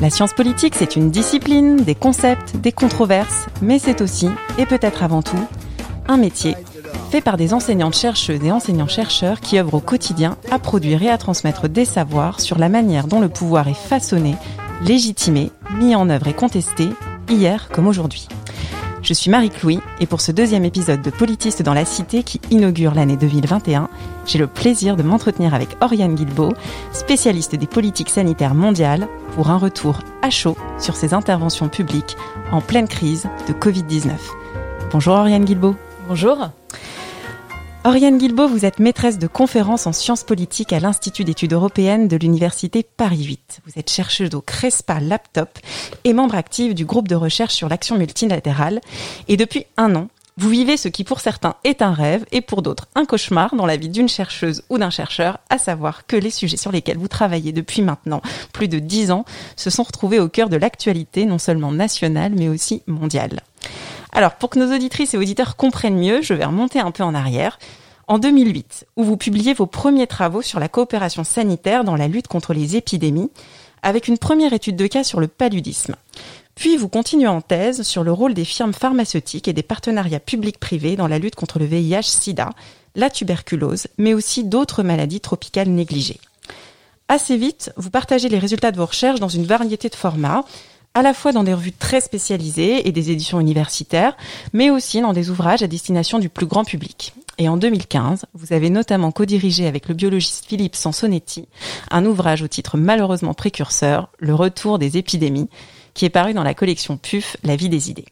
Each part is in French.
La science politique, c'est une discipline, des concepts, des controverses, mais c'est aussi, et peut-être avant tout, un métier fait par des enseignantes chercheuses et enseignants-chercheurs qui œuvrent au quotidien à produire et à transmettre des savoirs sur la manière dont le pouvoir est façonné, légitimé, mis en œuvre et contesté, hier comme aujourd'hui. Je suis Marie-Clouy et pour ce deuxième épisode de Politiste dans la Cité qui inaugure l'année 2021, j'ai le plaisir de m'entretenir avec Oriane Guilbeault, spécialiste des politiques sanitaires mondiales, pour un retour à chaud sur ses interventions publiques en pleine crise de Covid-19. Bonjour Oriane Guilbeault. Bonjour. Oriane Guilbeault, vous êtes maîtresse de conférences en sciences politiques à l'Institut d'études européennes de l'Université Paris 8. Vous êtes chercheuse au CRESPA Laptop et membre active du groupe de recherche sur l'action multilatérale. Et depuis un an, vous vivez ce qui pour certains est un rêve et pour d'autres un cauchemar dans la vie d'une chercheuse ou d'un chercheur, à savoir que les sujets sur lesquels vous travaillez depuis maintenant plus de dix ans se sont retrouvés au cœur de l'actualité non seulement nationale mais aussi mondiale. Alors, pour que nos auditrices et auditeurs comprennent mieux, je vais remonter un peu en arrière. En 2008, où vous publiez vos premiers travaux sur la coopération sanitaire dans la lutte contre les épidémies, avec une première étude de cas sur le paludisme. Puis vous continuez en thèse sur le rôle des firmes pharmaceutiques et des partenariats publics-privés dans la lutte contre le VIH-Sida, la tuberculose, mais aussi d'autres maladies tropicales négligées. Assez vite, vous partagez les résultats de vos recherches dans une variété de formats, à la fois dans des revues très spécialisées et des éditions universitaires, mais aussi dans des ouvrages à destination du plus grand public. Et en 2015, vous avez notamment co-dirigé avec le biologiste Philippe Sansonetti un ouvrage au titre malheureusement précurseur, Le retour des épidémies, qui est paru dans la collection PUF, La vie des idées.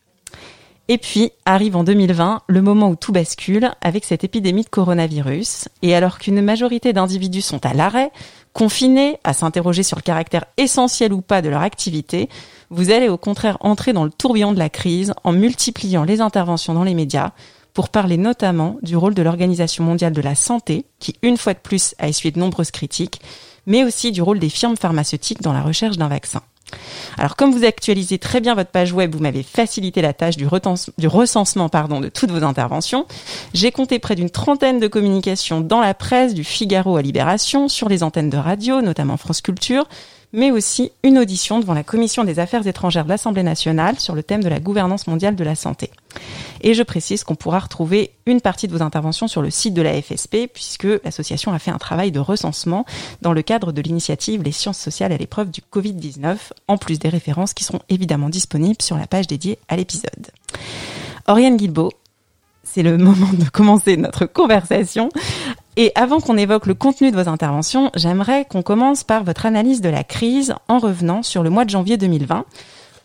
Et puis arrive en 2020 le moment où tout bascule avec cette épidémie de coronavirus. Et alors qu'une majorité d'individus sont à l'arrêt, confinés, à s'interroger sur le caractère essentiel ou pas de leur activité, vous allez au contraire entrer dans le tourbillon de la crise en multipliant les interventions dans les médias pour parler notamment du rôle de l'Organisation mondiale de la santé, qui une fois de plus a essuyé de nombreuses critiques, mais aussi du rôle des firmes pharmaceutiques dans la recherche d'un vaccin. Alors comme vous actualisez très bien votre page web, vous m'avez facilité la tâche du, recensement de toutes vos interventions. J'ai compté près d'une trentaine de communications dans la presse, du Figaro à Libération, sur les antennes de radio, notamment France Culture, mais aussi une audition devant la Commission des Affaires étrangères de l'Assemblée nationale sur le thème de la gouvernance mondiale de la santé. Et je précise qu'on pourra retrouver une partie de vos interventions sur le site de la FSP, puisque l'association a fait un travail de recensement dans le cadre de l'initiative Les sciences sociales à l'épreuve du Covid-19, en plus des références qui seront évidemment disponibles sur la page dédiée à l'épisode. Oriane Guilbeault, c'est le moment de commencer notre conversation et avant qu'on évoque le contenu de vos interventions, j'aimerais qu'on commence par votre analyse de la crise en revenant sur le mois de janvier 2020,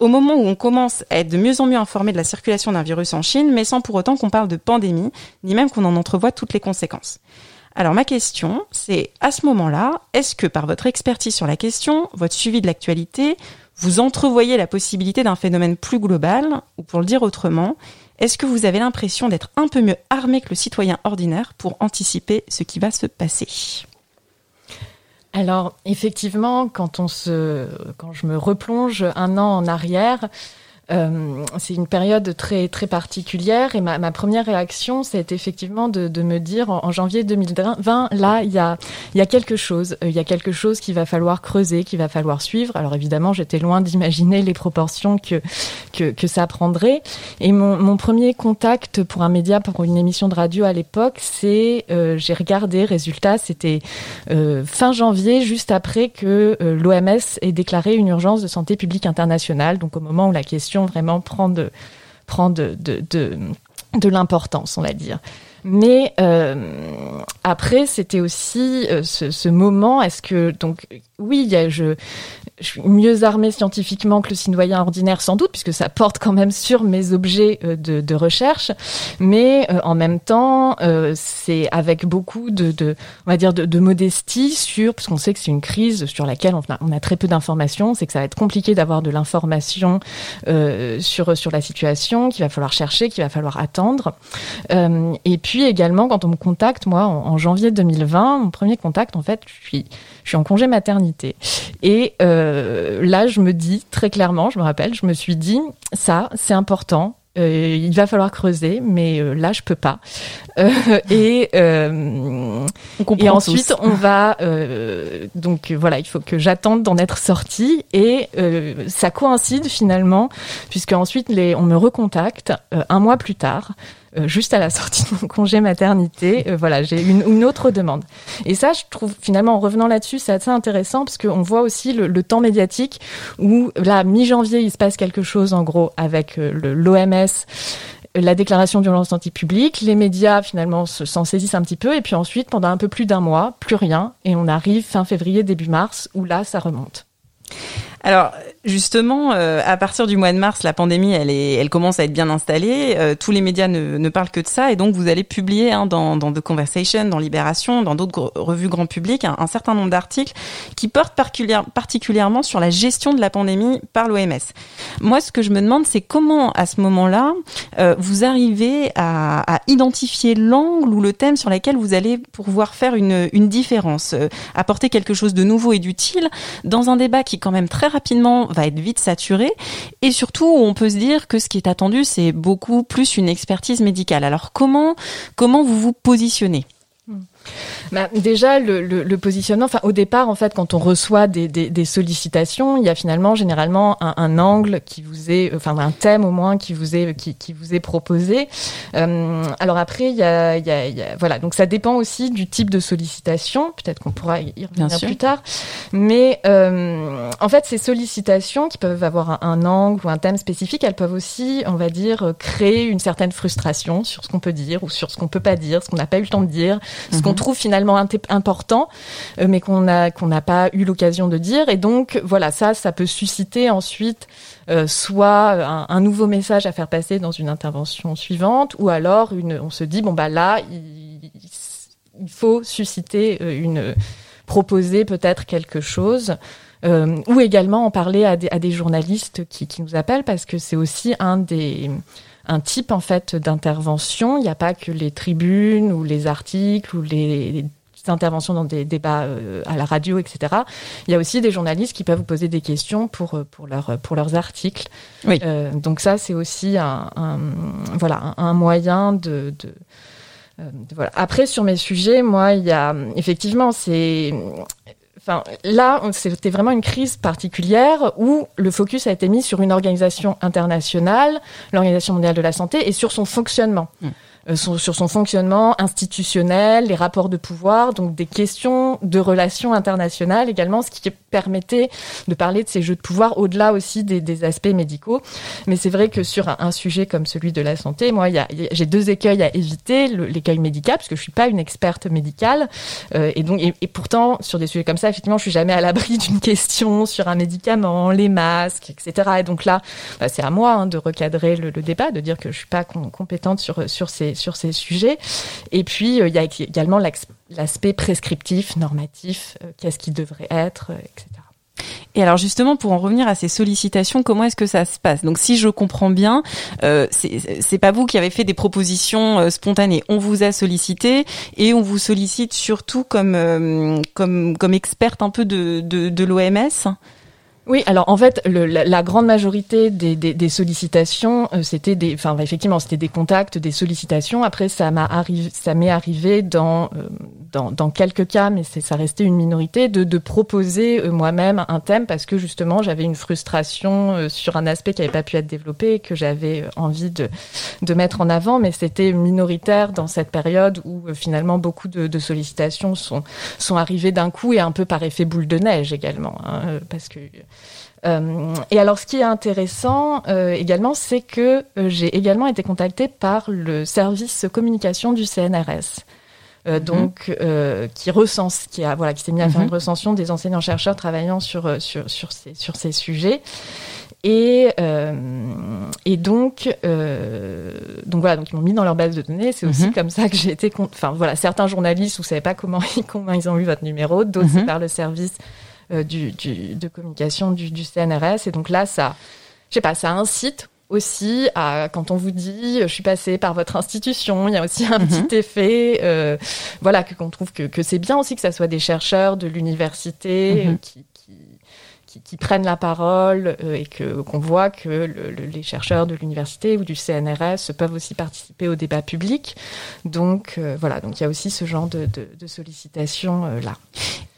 au moment où on commence à être de mieux en mieux informé de la circulation d'un virus en Chine, mais sans pour autant qu'on parle de pandémie, ni même qu'on en entrevoie toutes les conséquences. Alors ma question, c'est à ce moment-là, est-ce que par votre expertise sur la question, votre suivi de l'actualité, vous entrevoyez la possibilité d'un phénomène plus global, ou pour le dire autrement, est-ce que vous avez l'impression d'être un peu mieux armé que le citoyen ordinaire pour anticiper ce qui va se passer? Alors effectivement, quand on se, quand je me replonge un an en arrière, euh, c'est une période très très particulière et ma, première réaction c'est effectivement de, me dire en, janvier 2020 là il y a quelque chose. Euh, il y a quelque chose qu'il va falloir creuser qu'il va falloir suivre. Alors évidemment j'étais loin d'imaginer les proportions que, que, ça prendrait. Et mon, premier contact pour un média pour une émission de radio à l'époque c'est euh, j'ai regardé résultat c'était fin janvier juste après que l'OMS ait déclaré une urgence de santé publique internationale. Donc au moment où la question vraiment prend de, de, de, de, de l'importance, on va dire. Mais euh, après, c'était aussi euh, ce, ce, moment. Est-ce que donc oui, il y a, je je suis mieux armée scientifiquement que le citoyen ordinaire sans doute, puisque ça porte quand même sur mes objets euh, de, de recherche, mais euh, en même temps, euh, c'est avec beaucoup de, de, on va dire, de, de modestie sur, parce sait que c'est une crise sur laquelle on a, on a très peu d'informations, c'est que ça va être compliqué d'avoir de l'information sur sur la situation, qu'il va falloir chercher, qu'il va falloir attendre. et puis également, quand on me contacte, moi, en, en janvier 2020, mon premier contact, en fait, je suis je suis en congé maternité. Et euh, là, je me dis très clairement, je me rappelle, je me suis dit, ça, c'est important. Euh, il va falloir creuser, mais euh, là je peux pas. Euh, et euh, et ensuite on va donc voilà, il faut que j'attende d'en être sortie et ça coïncide finalement puisque ensuite les on me recontacte un mois plus tard euh, juste à la sortie de mon congé maternité, euh, voilà, j'ai une, une, autre demande. Et ça, je trouve finalement, en revenant là-dessus, c'est assez intéressant parce qu'on voit aussi le, le, temps médiatique où, là, mi-janvier, il se passe quelque chose, en gros, avec euh, l'OMS la déclaration d'urgence anti-publique, les médias finalement s'en saisissent un petit peu, et puis ensuite, pendant un peu plus d'un mois, plus rien, et on arrive fin février, début mars, où là, ça remonte. Alors justement, euh, à partir du mois de mars, la pandémie, elle, est, elle commence à être bien installée. Euh, tous les médias ne, ne, parlent que de ça, et donc vous allez publier hein, dans, dans, The Conversation, dans Libération, dans d'autres revues grand public, un, un certain nombre d'articles qui portent particulièrement sur la gestion de la pandémie par l'OMS. Moi, ce que je me demande, c'est comment, à ce moment-là, euh, vous arrivez à, à identifier l'angle ou le thème sur lequel vous allez pouvoir faire une, une différence, euh, apporter quelque chose de nouveau et d'utile dans un débat qui, quand même, très rapidement va être vite saturé. Et surtout on peut se dire que ce qui est attendu c'est beaucoup plus une expertise médicale. Alors comment comment vous vous positionnez? Bah, déjà, le, le, le, positionnement, enfin, au départ, en fait, quand on reçoit des, des, des sollicitations, il y a finalement généralement un, un, angle qui vous est, enfin, un thème au moins qui vous est, qui, qui vous est proposé. Euh, alors après, il y, a, il, y a, il y a, voilà, donc ça dépend aussi du type de sollicitation. Peut-être qu'on pourra y revenir plus tard. Mais euh, en fait, ces sollicitations qui peuvent avoir un, un, angle ou un thème spécifique, elles peuvent aussi, on va dire, créer une certaine frustration sur ce qu'on peut dire ou sur ce qu'on peut pas dire, ce qu'on n'a pas eu le temps de dire, ce mm -hmm. qu'on trouve finalement important, euh, mais qu'on a qu'on n'a pas eu l'occasion de dire. Et donc voilà, ça, ça peut susciter ensuite euh, soit un, un, nouveau message à faire passer dans une intervention suivante, ou alors une, on se dit bon bah là, il, il faut susciter euh, une proposer peut-être quelque chose. Euh, ou également en parler à des, à des journalistes qui, qui nous appellent parce que c'est aussi un des un type en fait d'intervention. Il n'y a pas que les tribunes ou les articles ou les interventions dans des débats euh, à la radio, etc. Il y a aussi des journalistes qui peuvent vous poser des questions pour euh, pour leur pour leurs articles. Oui. Euh, donc ça c'est aussi un, un, voilà un, moyen de, de voilà. Après, sur mes sujets, moi, il y a effectivement, c'est Enfin, là, c'était vraiment une crise particulière où le focus a été mis sur une organisation internationale, l'Organisation mondiale de la santé, et sur son fonctionnement. Mmh. Euh, sur, sur son fonctionnement institutionnel, les rapports de pouvoir, donc des questions de relations internationales également, ce qui permettait de parler de ces jeux de pouvoir au-delà aussi des, aspects médicaux. Mais c'est vrai que sur un, sujet comme celui de la santé, moi, j'ai deux écueils à éviter. L'écueil médical, parce que je suis pas une experte médicale, euh, et donc et, pourtant sur des sujets comme ça, effectivement, je suis jamais à l'abri d'une question sur un médicament, les masques, etc. Et donc là, bah, c'est à moi hein, de recadrer le, débat, de dire que je suis pas compétente sur ces sur ces sujets. Et puis, euh, il y a également l'aspect prescriptif, normatif, euh, qu'est-ce qui devrait être, etc. Et alors justement, pour en revenir à ces sollicitations, comment est-ce que ça se passe? Donc si je comprends bien, euh, c'est pas vous qui avez fait des propositions euh, spontanées. On vous a sollicité et on vous sollicite surtout comme euh, comme comme experte un peu de de, de l'OMS. Oui, alors en fait, le, la, la, grande majorité des, des, des sollicitations, euh, c'était des, enfin effectivement, c'était des contacts, des sollicitations. Après, ça m'a arrivé, ça m'est arrivé dans, euh, dans, dans quelques cas, mais ça restait une minorité, de, de proposer euh, moi-même un thème parce que justement j'avais une frustration euh, sur un aspect qui n'avait pas pu être développé, que j'avais euh, envie de, de mettre en avant, mais c'était minoritaire dans cette période où finalement beaucoup de, de sollicitations sont, sont arrivées d'un coup et un peu par effet boule de neige également, hein, parce que euh, et alors, ce qui est intéressant euh, également, c'est que j'ai également été contactée par le service communication du CNRS. Euh, mhm. donc qui recense, qui a voilà, qui s'est mis à faire mhm. une recension des enseignants chercheurs travaillant sur sur sur ces sur ces sujets. Et, et donc, donc voilà, donc ils m'ont mis dans leur base de données. C'est aussi comme ça que j'ai été. Enfin voilà, certains journalistes, vous savez pas comment ils, comment ils ont eu votre numéro, d'autres c'est par le service du, du, de communication du, du CNRS. Et donc là, ça, je sais pas, ça incite aussi à quand on vous dit je suis passé par votre institution, il y a aussi un mhm. petit effet, euh, voilà que qu'on trouve que, que c'est bien aussi que ça soit des chercheurs de l'université mhm. qui, qui, qui, prennent la parole euh, et que qu'on voit que le, les chercheurs de l'université ou du CNRS peuvent aussi participer au débat public. Donc euh, voilà, donc il y a aussi ce genre de, de, de sollicitation euh, là.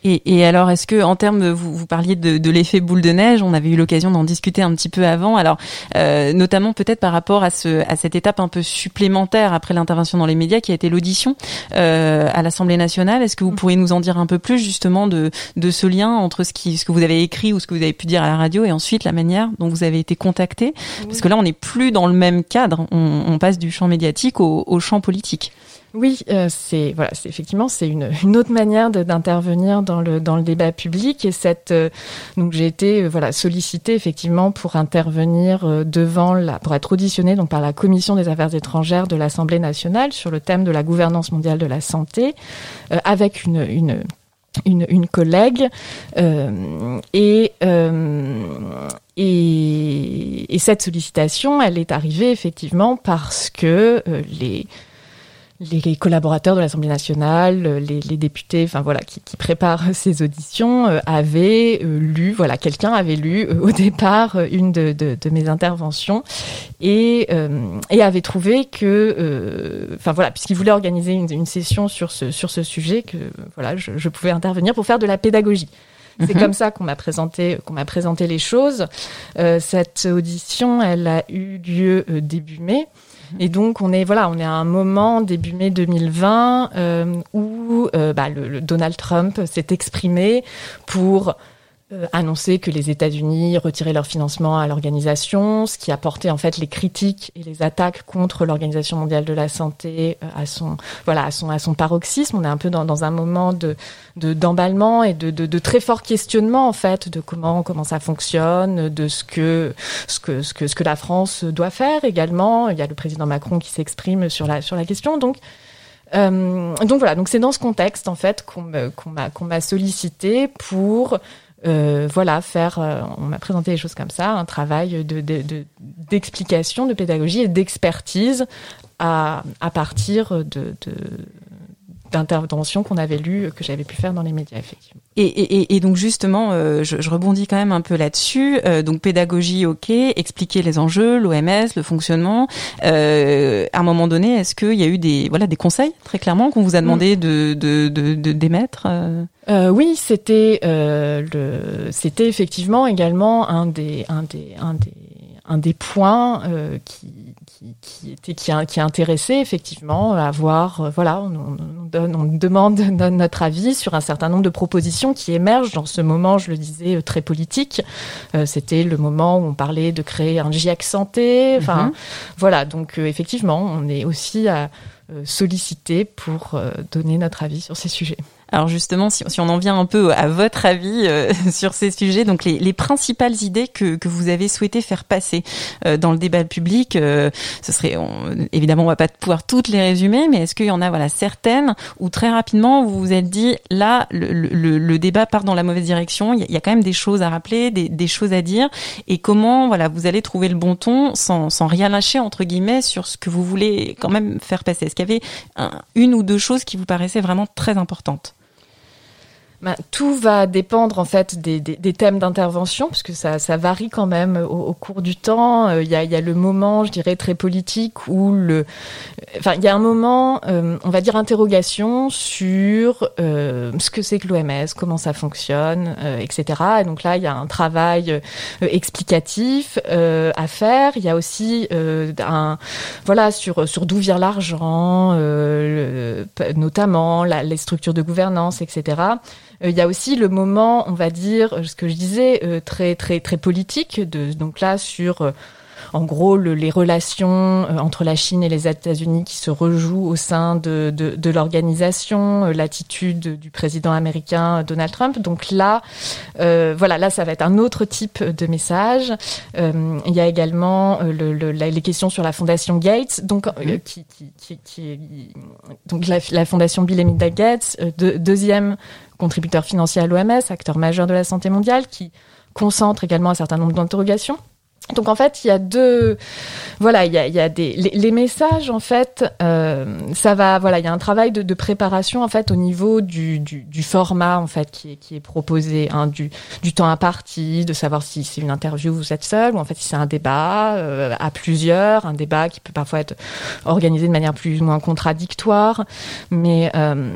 Et, et, alors, est-ce que en termes, vous, vous parliez de, de l'effet boule de neige, on avait eu l'occasion d'en discuter un petit peu avant. Alors, euh, notamment peut-être par rapport à, ce, à cette étape un peu supplémentaire après l'intervention dans les médias, qui a été l'audition euh, à l'Assemblée nationale. Est-ce que vous mm. pourriez nous en dire un peu plus justement de, de ce lien entre ce, qui, ce que vous avez écrit ou ce que vous avez pu dire à la radio et ensuite la manière dont vous avez été contacté? Parce que là, on n'est plus dans le même cadre. On, on passe du champ médiatique au, au champ politique. Oui, euh, c'est voilà, c'est effectivement c'est une, une autre manière d'intervenir dans le dans le débat public. Et cette euh, donc j'ai été euh, voilà sollicitée effectivement pour intervenir euh, devant la pour être auditionnée donc par la commission des affaires étrangères de l'Assemblée nationale sur le thème de la gouvernance mondiale de la santé avec une une une, une collègue euh, et, euh, et, et cette sollicitation elle est arrivée effectivement parce que les les collaborateurs de l'Assemblée nationale, euh, les, les, députés, enfin voilà, qui, qui préparent ces auditions, euh, avaient euh, lu, voilà, quelqu'un avait lu au départ une de, de, de, mes interventions et, et avait trouvé que, enfin voilà, puisqu'il voulait organiser une, une, session sur ce sur ce sujet, que voilà, je, je pouvais intervenir pour faire de la pédagogie. C'est mhm. comme ça qu'on m'a présenté qu'on m'a présenté les choses. Euh, cette audition, elle a eu lieu début mai. Et donc on est voilà, on est à un moment début mai 2020 euh, où euh, bah, le, le Donald Trump s'est exprimé pour euh, annoncer que les États-Unis retiraient leur financement à l'organisation, ce qui a porté en fait les critiques et les attaques contre l'Organisation mondiale de la santé euh, à son voilà à son à son paroxysme. On est un peu dans, dans un moment de d'emballement et de, de, de, très fort questionnement en fait de comment comment ça fonctionne, de ce que ce que ce que ce que la France doit faire également. Il y a le président Macron qui s'exprime sur la sur la question. Donc euh, donc voilà, donc c'est dans ce contexte en fait qu'on m'a qu'on m'a sollicité pour euh, voilà, faire, euh, on m'a présenté des choses comme ça, un travail de, d'explication, de, de, pédagogie et d'expertise à, à partir de, d'interventions qu'on avait lues, que j'avais pu faire dans les médias, effectivement. Et, et, et donc justement, euh, je, je, rebondis quand même un peu là-dessus. Euh, donc pédagogie, ok, expliquer les enjeux, l'OMS, le fonctionnement. Euh, à un moment donné, est-ce qu'il y a eu des voilà des conseils très clairement qu'on vous a demandé mm. de, de, de, de d'émettre euh, Oui, c'était le c'était effectivement également un des un des un des un des points qui qui, était qui, qui intéressait effectivement à voir euh, voilà on, on, donne, on demande notre avis sur un certain nombre de propositions qui émergent dans ce moment je le disais euh, très politique euh, c'était le moment où on parlait de créer un GIEC santé enfin mm-hmm. voilà donc euh, effectivement on est aussi à euh, solliciter pour euh, donner notre avis sur ces sujets. Alors justement, si, on en vient un peu à votre avis euh, sur ces sujets, donc les, les, principales idées que, vous avez souhaité faire passer euh, dans le débat public, euh, ce serait on, évidemment on va pas pouvoir toutes les résumer, mais est-ce qu'il y en a voilà certaines où très rapidement vous vous êtes dit là le, débat part dans la mauvaise direction, il y, a, quand même des choses à rappeler, des, choses à dire, et comment voilà vous allez trouver le bon ton sans, sans rien lâcher entre guillemets sur ce que vous voulez quand même faire passer? Est-ce qu'il y avait un, une ou deux choses qui vous paraissaient vraiment très importantes? Ben, tout va dépendre en fait des, des, des thèmes d'intervention, parce que ça, ça, varie quand même au, au cours du temps. Il euh, y, a, y, a, le moment, je dirais, très politique où le, enfin, il y a un moment, euh, on va dire, interrogation sur euh, ce que c'est que l'OMS, comment ça fonctionne, euh, etc. Et donc là, il y a un travail euh, explicatif à faire. Il y a aussi un, voilà, sur sur d'où vient l'argent, notamment la, les structures de gouvernance, etc. Euh, il y a aussi le moment, on va dire, ce que je disais, euh, très très très politique. De, donc là sur en gros les relations entre la Chine et les États-Unis qui se rejouent au sein de, de, de l'organisation, l'attitude du président américain Donald Trump. Donc là, voilà, là ça va être un autre type de message. il y a également le, le, les questions sur la fondation Gates, donc mmh. qui, qui, qui, donc la, la, fondation Bill et Melinda Gates, de, deuxième contributeur financier à l'OMS, acteur majeur de la santé mondiale, qui concentre également un certain nombre d'interrogations. Donc en fait, il y a deux, voilà, il y a, il y a des les, messages en fait, euh, ça va, voilà, il y a un travail de, de, préparation en fait au niveau du, du, du, format en fait qui est, qui est proposé, hein, du, du temps imparti, de savoir si c'est une interview vous êtes seul ou en fait si c'est un débat euh, à plusieurs, un débat qui peut parfois être organisé de manière plus ou moins contradictoire, mais euh,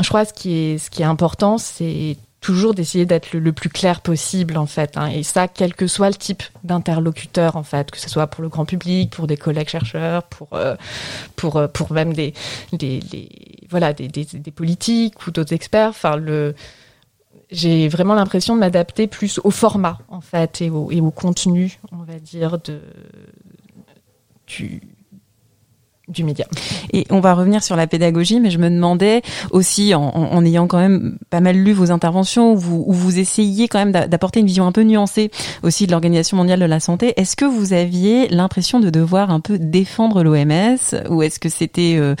je crois que ce qui est ce qui est important, c'est toujours d'essayer d'être le, plus clair possible en fait hein. et ça quel que soit le type d'interlocuteur en fait que ce soit pour le grand public pour des collègues chercheurs pour euh, pour euh, pour même des, des, voilà des, des, des, politiques ou d'autres experts enfin le j'ai vraiment l'impression de m'adapter plus au format en fait et au, et au contenu on va dire de du du média. Et on va revenir sur la pédagogie, mais je me demandais aussi, en, en ayant quand même pas mal lu vos interventions, où vous, où vous essayez quand même d'apporter une vision un peu nuancée aussi de l'Organisation mondiale de la santé, est-ce que vous aviez l'impression de devoir un peu défendre l'OMS, ou est-ce que c'était euh,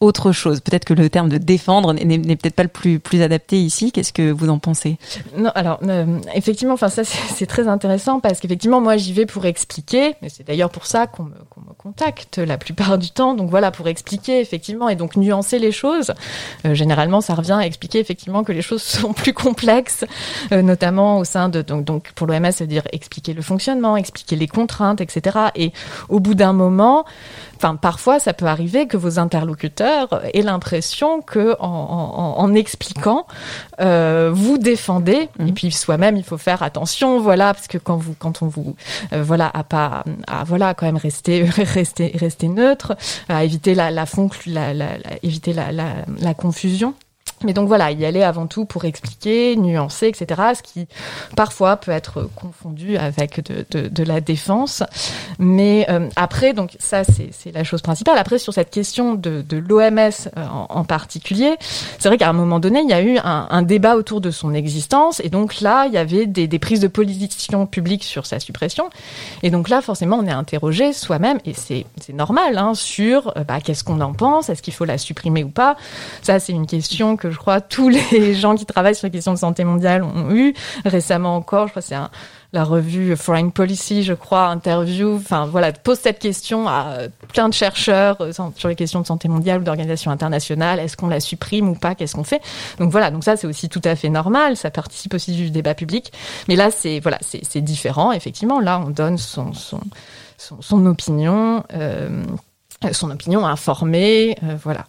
autre chose? Peut-être que le terme de défendre n'est peut-être pas le plus, plus adapté ici. Qu'est-ce que vous en pensez? Non, alors euh, effectivement, enfin ça c'est très intéressant parce qu'effectivement moi j'y vais pour expliquer. Et c'est d'ailleurs pour ça qu'on me, me, la plupart du temps. Donc voilà pour expliquer effectivement et donc nuancer les choses. Euh, généralement ça revient à expliquer effectivement que les choses sont plus complexes, euh, notamment au sein de donc donc pour l'OMS, c'est dire expliquer le fonctionnement, expliquer les contraintes, etc. Et au bout d'un moment Enfin, parfois, ça peut arriver que vos interlocuteurs aient l'impression que, en, en, en expliquant, euh, vous défendez. Et mhm. puis soi-même, il faut faire attention, voilà, parce que quand vous, quand on vous, voilà, à pas, à voilà, quand même rester, rester, rester neutre, à éviter la, la, la, la, éviter la, la, la confusion. Mais donc voilà, y aller avant tout pour expliquer, nuancer, etc. Ce qui parfois peut être confondu avec de, de, la défense. Mais euh, après, donc ça c'est la chose principale. Après sur cette question de, de l'OMS euh, en, particulier, c'est vrai qu'à un moment donné il y a eu un, débat autour de son existence et donc là il y avait des, des prises de position publiques sur sa suppression. Et donc là forcément on est interrogé soi-même et c'est normal hein, sur euh, bah, qu'est-ce qu'on en pense, est-ce qu'il faut la supprimer ou pas? Ça c'est une question que je crois tous les gens qui travaillent sur les questions de santé mondiale ont eu. Récemment encore, je crois c'est la revue Foreign Policy, je crois, interview, enfin voilà, pose cette question à plein de chercheurs euh, sur les questions de santé mondiale ou d'organisation internationale. Est-ce qu'on la supprime ou pas? Qu'est-ce qu'on fait? Donc voilà, donc ça c'est aussi tout à fait normal. Ça participe aussi du débat public. Mais là c'est voilà, différent. Effectivement, là on donne son opinion. Euh, son opinion informée, euh, voilà.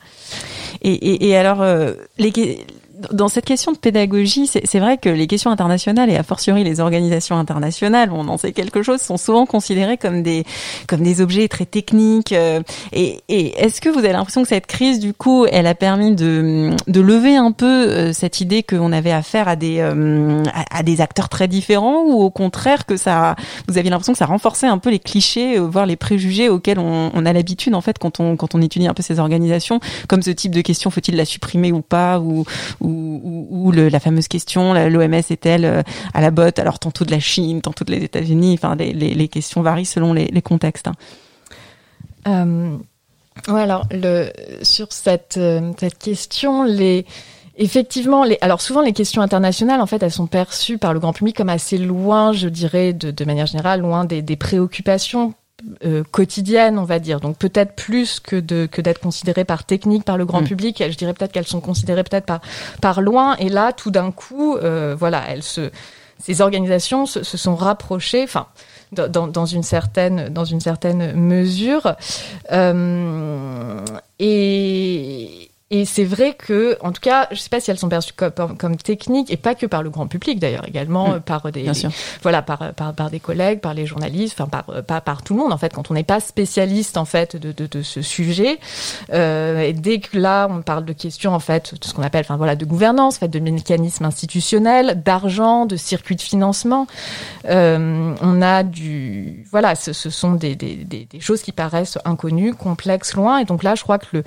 Et, et, et alors, euh, les, dans cette question de pédagogie, c'est vrai que les questions internationales et a fortiori les organisations internationales, on en sait quelque chose, sont souvent considérées comme des comme des objets très techniques. Euh, et, et est-ce que vous avez l'impression que cette crise, du coup, elle a permis de, de lever un peu euh, cette idée qu'on avait affaire à des euh, à, des acteurs très différents, ou au contraire que ça, vous aviez l'impression que ça renforçait un peu les clichés, voire les préjugés auxquels on, on a l'habitude en fait quand on quand on étudie un peu ces organisations, comme ce type de question, faut-il la supprimer ou pas, ou, ou, la fameuse question, l'OMS est-elle euh, à la botte? Alors tantôt de la Chine, tantôt des États-Unis. Enfin, les, questions varient selon les, contextes. Hein. Euh, alors sur cette, euh, question, Effectivement, alors souvent les questions internationales, en fait, elles sont perçues par le grand public comme assez loin, je dirais, de, manière générale, loin des préoccupations euh, quotidienne, on va dire. Donc peut-être plus que de que d'être considérées par technique par le grand mm. public. Je dirais peut-être qu'elles sont considérées peut-être par par loin. Et là, tout d'un coup, euh, voilà, elles se ces organisations se, se sont rapprochées. Enfin. Dans, dans, une certaine dans une certaine mesure euh, et Et c'est vrai que, en tout cas, je sais pas si elles sont perçues comme, comme, techniques et pas que par le grand public d'ailleurs, également mmh. par des, voilà, par, par, par, des collègues, par les journalistes, enfin par, pas par tout le monde en fait. Quand on n'est pas spécialiste en fait de, de, de ce sujet, euh, et dès que là on parle de questions en fait de ce qu'on appelle, enfin voilà, de gouvernance, en fait, de mécanismes institutionnels, d'argent, de circuits de financement, euh, on a du, voilà, ce, ce sont des, des, des, des choses qui paraissent inconnues, complexes, loin. Et donc là, je crois que le,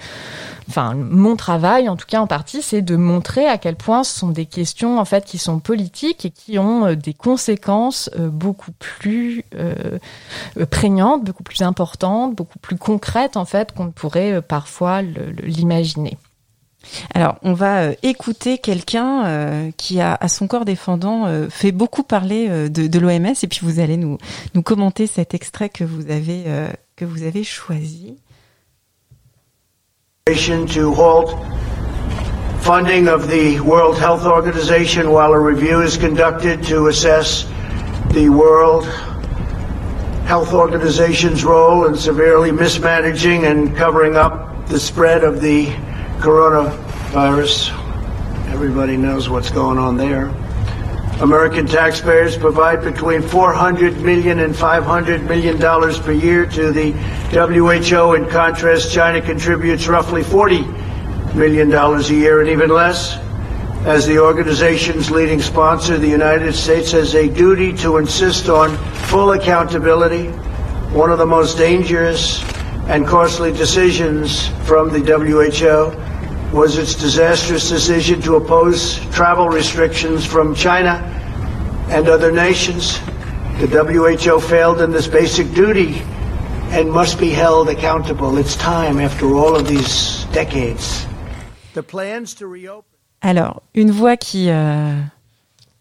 enfin mon travail, en tout cas en partie, c'est de montrer à quel point ce sont des questions en fait qui sont politiques et qui ont euh, des conséquences euh, beaucoup plus euh, prégnantes, beaucoup plus importantes, beaucoup plus concrètes en fait qu'on pourrait parfois l'imaginer. Alors, on va écouter quelqu'un qui a, à son corps défendant, fait beaucoup parler de, de l'OMS, et puis vous allez nous, nous commenter cet extrait que vous avez, que vous avez choisi. To halt funding of the World Health Organization while a review is conducted to assess the World Health Organization's role in severely mismanaging and covering up the spread of the coronavirus. Everybody knows what's going on there. American taxpayers provide between 400 million and 500 million dollars per year to the WHO. In contrast, China contributes roughly 40 million dollars a year and even less. As the organization's leading sponsor, the United States has a duty to insist on full accountability. One of the most dangerous and costly decisions from the WHO was its disastrous decision to oppose travel restrictions from China and other nations. The WHO failed in this basic duty and must be held accountable. It's time after all of these decades. The plans to reopen. Alors, une voix qui euh,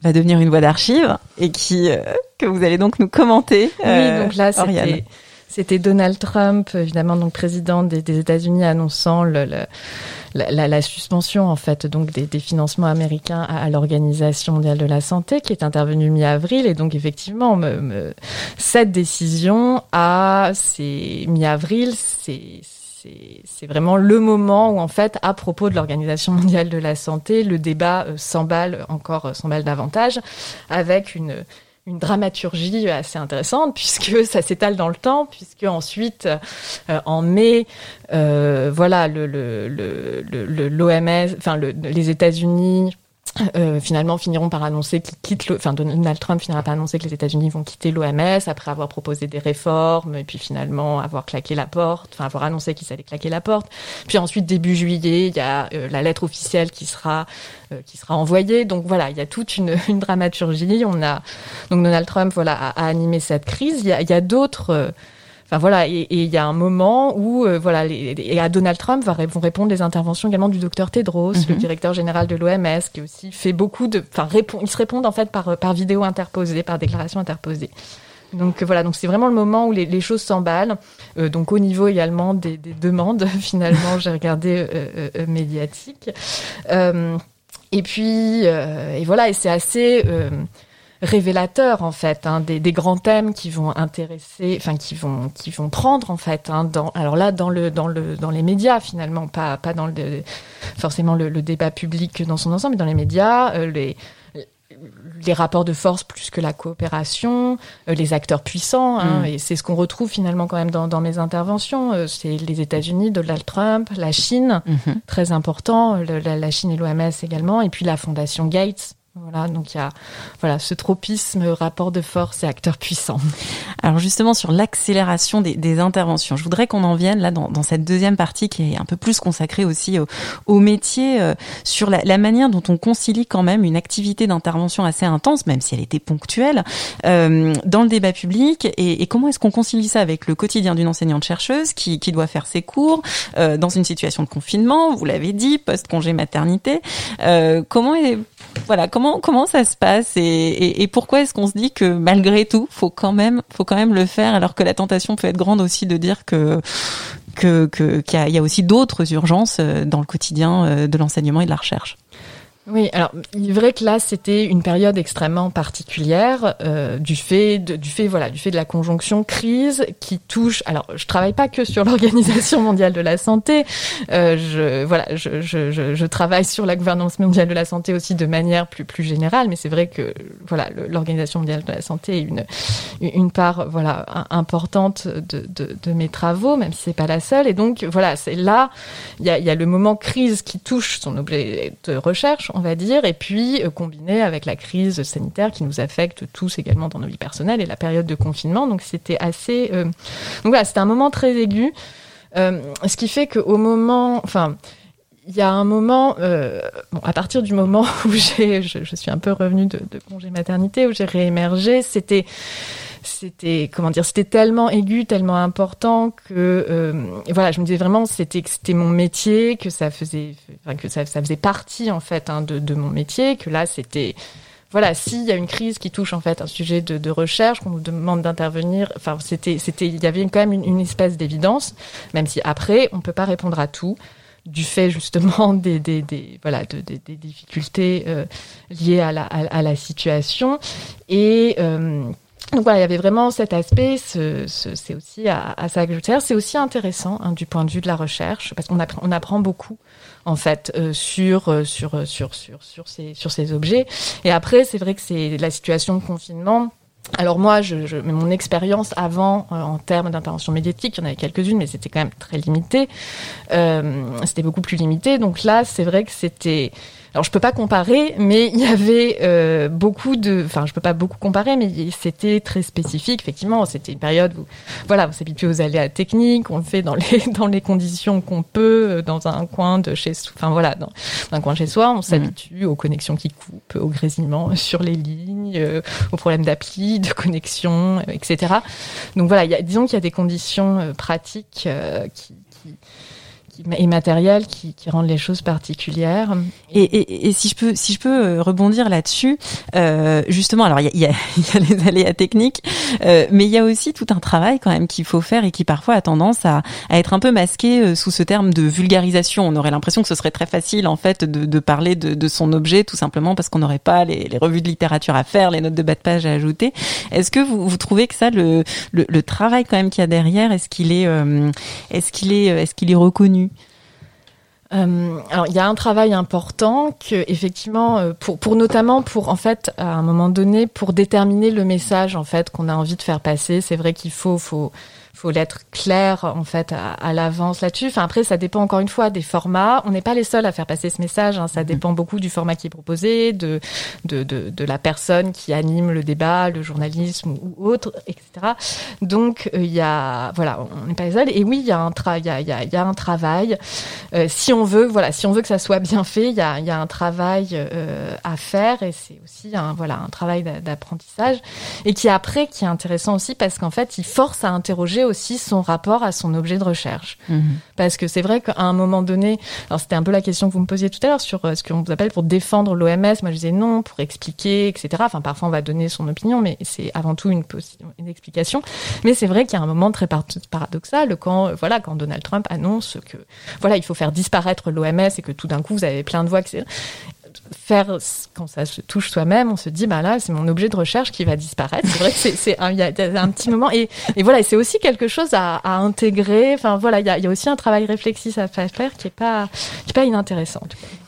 va devenir une voix d'archive et qui euh, que vous allez donc nous commenter. Euh, oui, donc là, euh, c'était c'était Donald Trump, évidemment, donc président des, États-Unis, annonçant la, suspension en fait donc des, financements américains à, l'Organisation mondiale de la santé qui est intervenue mi-avril. Et donc effectivement me, me, cette décision à mi-avril c'est c'est vraiment le moment où, en fait, à propos de l'Organisation mondiale de la santé, le débat euh, s'emballe encore, euh, s'emballe davantage, avec une, une dramaturgie assez intéressante puisque ça s'étale dans le temps puisque ensuite euh, en mai euh, voilà le l'OMS enfin le, les États-Unis euh, finalement finiront par annoncer qu'ils quittent le, enfin Donald Trump finira par annoncer que les États-Unis vont quitter l'OMS après avoir proposé des réformes et puis finalement avoir claqué la porte, enfin avoir annoncé qu'ils allaient claquer la porte. Puis ensuite début juillet, il y a euh, la lettre officielle qui sera euh, qui sera envoyée. Donc voilà, il y a toute une, une dramaturgie. On a donc Donald Trump voilà a, a animé cette crise. Il y a, il y a d'autres Enfin voilà, et il y a un moment où euh, voilà, les, et à Donald Trump va, vont répondre les interventions également du docteur Tedros, le mhm. directeur général de l'OMS, qui aussi fait beaucoup de, enfin répond, ils se répondent en fait par par vidéo interposée, par déclaration interposée. Donc voilà, donc c'est vraiment le moment où les, les choses s'emballent. Euh, donc au niveau également des, des demandes, finalement, j'ai regardé euh, euh, médiatiques. Euh, et puis et voilà, et c'est assez révélateur en fait hein, des, des, grands thèmes qui vont intéresser, enfin qui vont qui vont prendre en fait. Hein, dans, alors là, dans le dans le dans les médias finalement, pas pas dans le forcément le, le débat public dans son ensemble, mais dans les médias, euh, les les rapports de force plus que la coopération, euh, les acteurs puissants, hein, mm. et c'est ce qu'on retrouve finalement quand même dans, dans mes interventions. Euh, c'est les États-Unis, Donald Trump, la Chine, mm -hmm. très important, le, la, la, Chine et l'OMS également, et puis la Fondation Gates, voilà, donc il y a voilà ce tropisme, rapport de force et acteur puissant. Alors justement sur l'accélération des, interventions, je voudrais qu'on en vienne là dans, cette deuxième partie qui est un peu plus consacrée aussi au, métier, euh, sur la, manière dont on concilie quand même une activité d'intervention assez intense, même si elle était ponctuelle, euh, dans le débat public, et, comment est-ce qu'on concilie ça avec le quotidien d'une enseignante chercheuse qui, qui doit faire ses cours euh, dans une situation de confinement, vous l'avez dit, post-congé maternité. Comment est voilà comment comment ça se passe et, pourquoi est-ce qu'on se dit que malgré tout faut quand même faut quand même le faire alors que la tentation peut être grande aussi de dire que qu'il y, y, a aussi d'autres urgences euh, dans le quotidien euh, de l'enseignement et de la recherche? Oui, alors il est vrai que là c'était une période extrêmement particulière euh, du fait de, du fait voilà du fait de la conjonction crise qui touche. Alors je travaille pas que sur l'Organisation mondiale de la santé, euh, je voilà je, je, je, je, travaille sur la gouvernance mondiale de la santé aussi de manière plus plus générale, mais c'est vrai que voilà l'Organisation mondiale de la santé est une une part voilà importante de, de, de mes travaux, même si c'est pas la seule. Et donc voilà c'est là il y a, y a le moment crise qui touche son objet de recherche on va dire, et puis euh, combiné avec la crise sanitaire qui nous affecte tous également dans nos vies personnelles et la période de confinement. Donc c'était assez, euh... donc voilà, c'était un moment très aigu, euh, ce qui fait qu'au moment, enfin il y a un moment, bon, à partir du moment où j'ai, je, suis un peu revenue de congé maternité, où j'ai réémergé, c'était, c'était comment dire c'était tellement aigu tellement important que euh, voilà je me disais vraiment c'était c'était mon métier que ça faisait que ça, ça faisait partie en fait hein, de, mon métier que là c'était voilà, s'il y a une crise qui touche en fait un sujet de, recherche, qu'on nous demande d'intervenir, enfin c'était, c'était, il y avait quand même une, espèce d'évidence, même si après on peut pas répondre à tout du fait justement des, des, voilà de, des, difficultés euh, liées à la, à, la situation. Et euh, donc voilà, il y avait vraiment cet aspect, ce, ce, c'est aussi à, à. C'est aussi intéressant hein, du point de vue de la recherche, parce qu'on apprend, on apprend beaucoup en fait euh, sur, euh, sur, sur, sur, sur, ces, sur ces objets. Et après, c'est vrai que c'est la situation de confinement. Alors moi, je, je, mon expérience avant euh, en termes d'intervention médiatique, il y en avait quelques-unes, mais c'était quand même très limité. Euh, c'était beaucoup plus limité. Donc là, c'est vrai que c'était alors je peux pas comparer, mais il y avait euh, beaucoup de, enfin je peux pas beaucoup comparer, mais c'était très spécifique. Effectivement, c'était une période où, voilà, on s'habitue aux aléas techniques, on le fait dans les dans les conditions qu'on peut, euh, dans un coin de chez, enfin voilà, dans, dans un coin chez soi, on s'habitue mmh. aux connexions qui coupent, aux grésillements sur les lignes, euh, aux problèmes d'appli, de connexion, euh, etc. Donc voilà, y a, disons qu'il y a des conditions euh, pratiques euh, qui et matériels qui, qui, rendent les choses particulières. Et, et, et, si je peux, si je peux euh, rebondir là-dessus, euh, justement, alors il y a, y, y a, les aléas techniques, euh, mais il y a aussi tout un travail quand même qu'il faut faire et qui parfois a tendance à, à être un peu masqué euh, sous ce terme de vulgarisation. On aurait l'impression que ce serait très facile en fait de, de parler de, de, son objet tout simplement parce qu'on n'aurait pas les, les, revues de littérature à faire, les notes de bas de page à ajouter. Est-ce que vous, vous trouvez que ça, le, le, le travail quand même qu'il y a derrière, est-ce qu'il est, euh, est-ce qu'il est, est-ce qu'il est reconnu? Euh, alors il y a un travail important que effectivement euh, pour, pour notamment pour en fait à un moment donné pour déterminer le message en fait qu'on a envie de faire passer. C'est vrai qu'il faut faut faut l'être clair en fait à, à l'avance là-dessus. Enfin après ça dépend encore une fois des formats. On n'est pas les seuls à faire passer ce message. Hein. Ça dépend beaucoup du format qui est proposé, de de, de de la personne qui anime le débat, le journalisme ou autre, etc. Donc il euh, y a voilà on n'est pas les seuls. Et oui il y a un travail il y a, y, a, y a un travail. Euh, si on veut voilà si on veut que ça soit bien fait il y a il y a un travail euh, à faire et c'est aussi un voilà un travail d'apprentissage et qui après qui est intéressant aussi parce qu'en fait il force à interroger aussi son rapport à son objet de recherche. Mmh. Parce que c'est vrai qu'à un moment donné, alors c'était un peu la question que vous me posiez tout à l'heure sur euh, ce qu'on vous appelle pour défendre l'OMS. Moi, je disais non, pour expliquer, etc. Enfin, parfois, on va donner son opinion, mais c'est avant tout une, une explication. Mais c'est vrai qu'il y a un moment très paradoxal quand, euh, voilà, quand Donald Trump annonce que, voilà, il faut faire disparaître l'OMS et que tout d'un coup, vous avez plein de voix faire quand ça se touche soi-même, on se dit bah là c'est mon objet de recherche qui va disparaître. C'est vrai que c'est un, il y, a un petit moment et, et voilà c'est aussi quelque chose à, à intégrer. Enfin voilà il y a, y a, aussi un travail réflexif à faire qui est pas qui est pas inintéressant.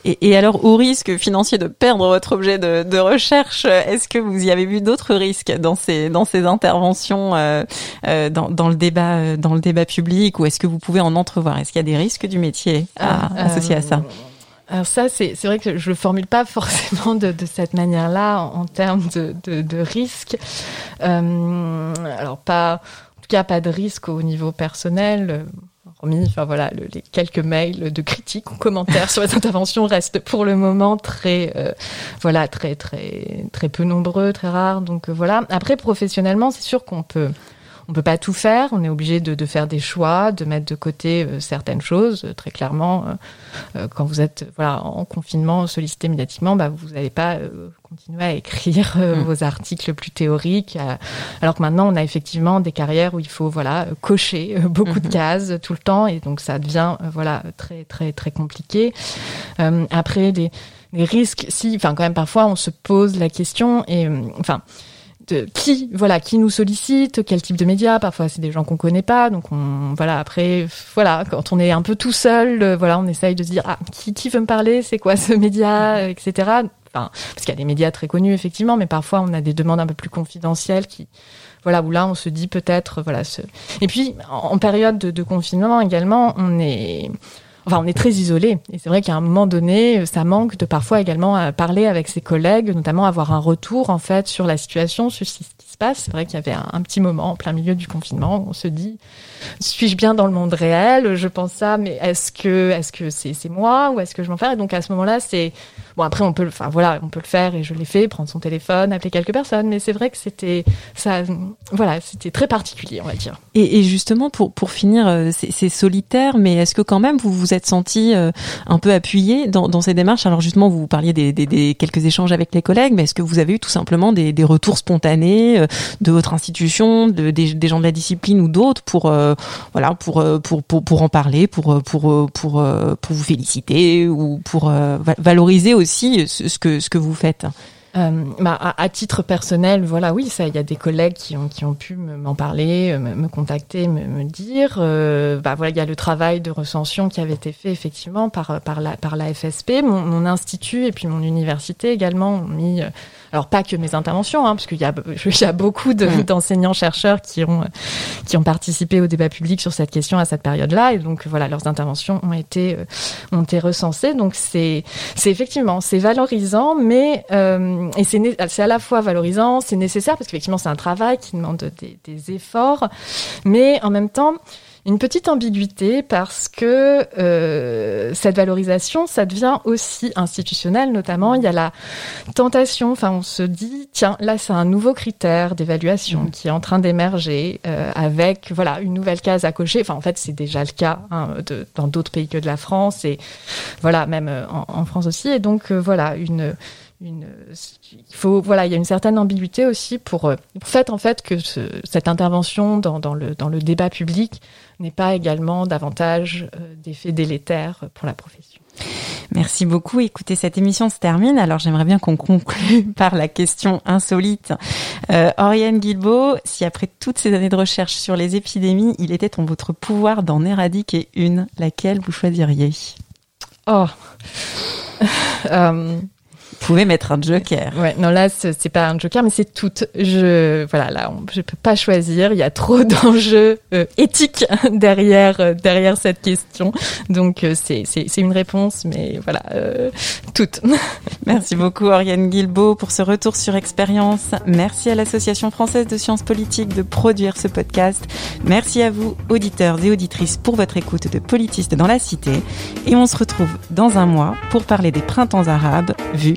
Et, et, alors au risque financier de perdre votre objet de, de recherche, est-ce que vous y avez vu d'autres risques dans ces dans ces interventions euh, euh, dans, dans le débat euh, dans le débat public ou est-ce que vous pouvez en entrevoir? Est-ce qu'il y a des risques du métier à, euh, associés à ça? Alors ça, c'est vrai que je le formule pas forcément de, de cette manière-là en, en, termes de, de, de risque. Euh, alors pas, en tout cas, pas de risque au niveau personnel. Hormis, enfin voilà, le, les quelques mails de critiques ou commentaires sur les interventions restent pour le moment très, euh, voilà, très très très peu nombreux, très rares. Donc euh, voilà. Après, professionnellement, c'est sûr qu'on peut on peut pas tout faire. On est obligé de, de, faire des choix, de mettre de côté euh, certaines choses. Euh, très clairement, euh, euh, quand vous êtes voilà en confinement, sollicité médiatiquement, bah, vous n'allez pas euh, continuer à écrire mmh. vos articles plus théoriques. alors que maintenant, on a effectivement des carrières où il faut voilà cocher beaucoup mmh. de cases tout le temps, et donc ça devient voilà très très très compliqué. après des des risques. Si, enfin, quand même, parfois, on se pose la question et, enfin, de qui, voilà, qui nous sollicite, quel type de médias. Parfois, c'est des gens qu'on connaît pas, donc on, voilà. Après, voilà, quand on est un peu tout seul, voilà, on essaye de se dire, ah, qui, qui veut me parler, c'est quoi ce média, etc. Enfin, parce qu'il y a des médias très connus effectivement, mais parfois on a des demandes un peu plus confidentielles qui, voilà, où là on se dit peut-être, voilà. Ce... Et puis en, période de, de, confinement également, on est Enfin, on est très isolé. Et c'est vrai qu'à un moment donné, ça manque de parfois également parler avec ses collègues, notamment avoir un retour, en fait, sur la situation, sur ce qui se passe. C'est vrai qu'il y avait un, petit moment en plein milieu du confinement où on se dit, suis-je bien dans le monde réel? Je pense ça, mais est-ce que est-ce que c'est moi ou est-ce que je m'en fais Et donc à ce moment-là, c'est bon après on peut enfin voilà, on peut le faire et je l'ai fait, prendre son téléphone, appeler quelques personnes, mais c'est vrai que c'était ça voilà, c'était très particulier, on va dire. Et, et justement pour pour finir, euh, c'est solitaire, mais est-ce que quand même vous vous êtes senti euh, un peu appuyé dans, dans ces démarches? Alors justement, vous parliez des, des, quelques échanges avec les collègues, mais est-ce que vous avez eu tout simplement des, des retours spontanés euh, de votre institution, de, des, gens de la discipline ou d'autres pour euh, voilà pour, pour, pour pour en parler, pour pour pour pour vous féliciter ou pour valoriser aussi ce que ce que vous faites? Euh, bah, à, à, titre personnel, voilà, oui, ça, il y a des collègues qui ont qui ont pu m'en parler, me, me, contacter, me, me dire. Euh, bah voilà, il y a le travail de recension qui avait été fait effectivement par par la par la FSP, mon, mon institut et puis mon université également ont mis alors pas que mes interventions, hein, parce qu'il y a, il y a beaucoup mm. d'enseignants chercheurs qui ont qui ont participé au débat public sur cette question à cette période-là, et donc voilà, leurs interventions ont été euh, ont été recensées. Donc c'est c'est effectivement c'est valorisant, mais euh, et c'est c'est à la fois valorisant, c'est nécessaire parce qu'effectivement c'est un travail qui demande des, des efforts, mais en même temps une petite ambiguïté parce que euh, cette valorisation, ça devient aussi institutionnel, notamment il y a la tentation, enfin on se dit, tiens, là c'est un nouveau critère d'évaluation qui est en train d'émerger euh, avec voilà une nouvelle case à cocher. Enfin en fait c'est déjà le cas hein, de, dans d'autres pays que de la France et voilà même euh, en, en France aussi. Et donc euh, voilà une une, il faut, voilà, il y a une certaine ambiguïté aussi pour, euh, pour fait en fait que ce, cette intervention dans, dans, le, dans le débat public n'est pas également davantage euh, d'effets délétères pour la profession. Merci beaucoup. Écoutez, cette émission se termine. Alors j'aimerais bien qu'on conclue par la question insolite. Euh, Oriane Guilbeault, si après toutes ces années de recherche sur les épidémies, il était en votre pouvoir d'en éradiquer une, laquelle vous choisiriez? Oh euh, pouvez mettre un joker. Ouais, non là c'est pas un joker, mais c'est tout. Je voilà là, on, je peux pas choisir. Il y a trop d'enjeux euh, éthiques derrière euh, derrière cette question. Donc euh, c'est c'est c'est une réponse, mais voilà euh, toutes. Merci beaucoup Oriane Guilbeault pour ce retour sur expérience. Merci à l'Association française de sciences politiques de produire ce podcast. Merci à vous auditeurs et auditrices pour votre écoute de Politistes dans la cité. Et on se retrouve dans un mois pour parler des printemps arabes vus